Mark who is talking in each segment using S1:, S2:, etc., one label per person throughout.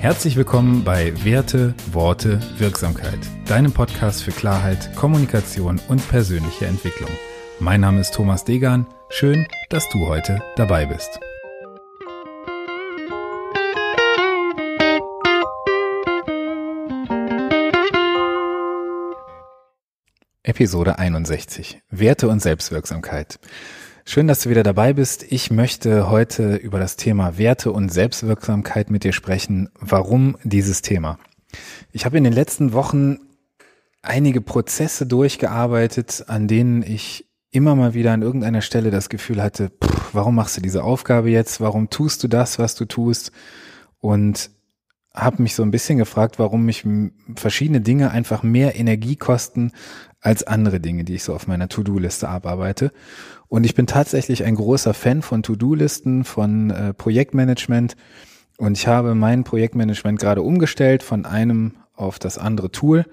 S1: Herzlich willkommen bei Werte, Worte, Wirksamkeit, deinem Podcast für Klarheit, Kommunikation und persönliche Entwicklung. Mein Name ist Thomas Degan. Schön, dass du heute dabei bist. Episode 61. Werte und Selbstwirksamkeit. Schön, dass du wieder dabei bist. Ich möchte heute über das Thema Werte und Selbstwirksamkeit mit dir sprechen. Warum dieses Thema? Ich habe in den letzten Wochen einige Prozesse durchgearbeitet, an denen ich immer mal wieder an irgendeiner Stelle das Gefühl hatte, pff, warum machst du diese Aufgabe jetzt? Warum tust du das, was du tust? Und habe mich so ein bisschen gefragt, warum mich verschiedene Dinge einfach mehr Energie kosten als andere Dinge, die ich so auf meiner To-Do-Liste abarbeite. Und ich bin tatsächlich ein großer Fan von To-Do-Listen, von äh, Projektmanagement. Und ich habe mein Projektmanagement gerade umgestellt von einem auf das andere Tool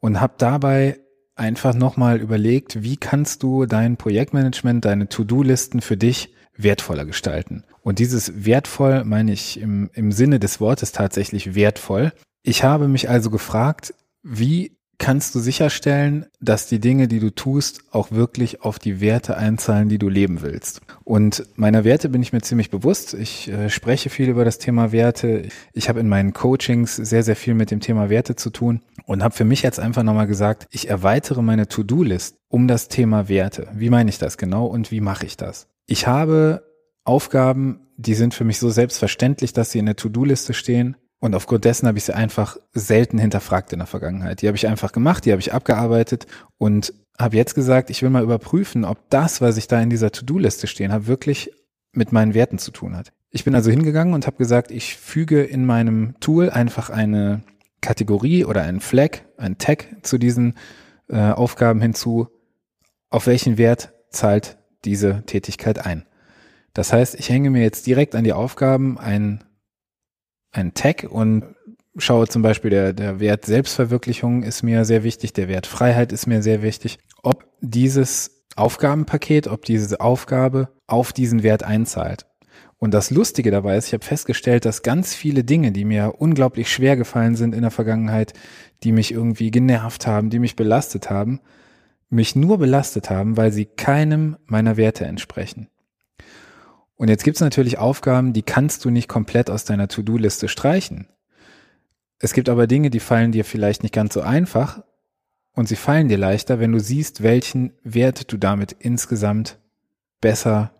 S1: und habe dabei einfach nochmal überlegt, wie kannst du dein Projektmanagement, deine To-Do-Listen für dich wertvoller gestalten. Und dieses wertvoll meine ich im, im Sinne des Wortes tatsächlich wertvoll. Ich habe mich also gefragt, wie kannst du sicherstellen, dass die Dinge, die du tust, auch wirklich auf die Werte einzahlen, die du leben willst. Und meiner Werte bin ich mir ziemlich bewusst. Ich äh, spreche viel über das Thema Werte. Ich habe in meinen Coachings sehr, sehr viel mit dem Thema Werte zu tun und habe für mich jetzt einfach nochmal gesagt, ich erweitere meine To-Do-List um das Thema Werte. Wie meine ich das genau und wie mache ich das? Ich habe Aufgaben, die sind für mich so selbstverständlich, dass sie in der To-Do-Liste stehen und aufgrund dessen habe ich sie einfach selten hinterfragt in der Vergangenheit. Die habe ich einfach gemacht, die habe ich abgearbeitet und habe jetzt gesagt, ich will mal überprüfen, ob das, was ich da in dieser To-Do-Liste stehen habe, wirklich mit meinen Werten zu tun hat. Ich bin also hingegangen und habe gesagt, ich füge in meinem Tool einfach eine Kategorie oder einen Flag, ein Tag zu diesen äh, Aufgaben hinzu, auf welchen Wert zahlt diese Tätigkeit ein. Das heißt, ich hänge mir jetzt direkt an die Aufgaben ein ein Tag und schaue zum Beispiel, der, der Wert Selbstverwirklichung ist mir sehr wichtig, der Wert Freiheit ist mir sehr wichtig. Ob dieses Aufgabenpaket, ob diese Aufgabe auf diesen Wert einzahlt. Und das Lustige dabei ist, ich habe festgestellt, dass ganz viele Dinge, die mir unglaublich schwer gefallen sind in der Vergangenheit, die mich irgendwie genervt haben, die mich belastet haben, mich nur belastet haben, weil sie keinem meiner Werte entsprechen. Und jetzt gibt es natürlich Aufgaben, die kannst du nicht komplett aus deiner To-Do-Liste streichen. Es gibt aber Dinge, die fallen dir vielleicht nicht ganz so einfach und sie fallen dir leichter, wenn du siehst, welchen Wert du damit insgesamt besser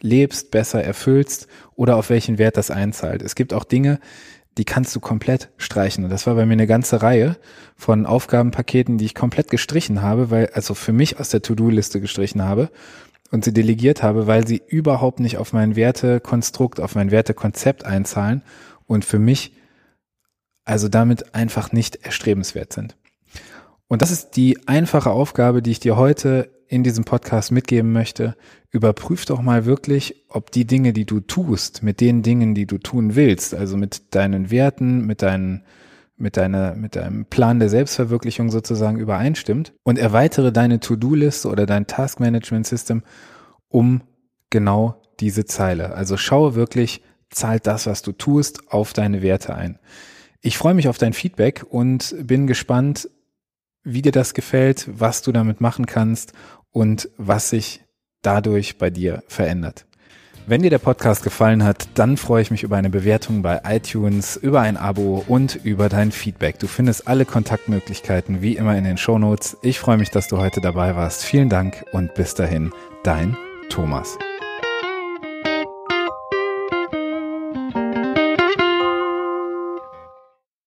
S1: lebst, besser erfüllst oder auf welchen Wert das einzahlt. Es gibt auch Dinge, die kannst du komplett streichen. Und das war bei mir eine ganze Reihe von Aufgabenpaketen, die ich komplett gestrichen habe, weil, also für mich aus der To-Do-Liste gestrichen habe und sie delegiert habe, weil sie überhaupt nicht auf mein Wertekonstrukt, auf mein Wertekonzept einzahlen und für mich also damit einfach nicht erstrebenswert sind. Und das ist die einfache Aufgabe, die ich dir heute in diesem Podcast mitgeben möchte. Überprüf doch mal wirklich, ob die Dinge, die du tust, mit den Dingen, die du tun willst, also mit deinen Werten, mit deinen mit deiner, mit deinem Plan der Selbstverwirklichung sozusagen übereinstimmt und erweitere deine To-Do-Liste oder dein Task-Management-System um genau diese Zeile. Also schaue wirklich, zahlt das, was du tust, auf deine Werte ein. Ich freue mich auf dein Feedback und bin gespannt, wie dir das gefällt, was du damit machen kannst und was sich dadurch bei dir verändert. Wenn dir der Podcast gefallen hat, dann freue ich mich über eine Bewertung bei iTunes, über ein Abo und über dein Feedback. Du findest alle Kontaktmöglichkeiten wie immer in den Show Notes. Ich freue mich, dass du heute dabei warst. Vielen Dank und bis dahin, dein Thomas.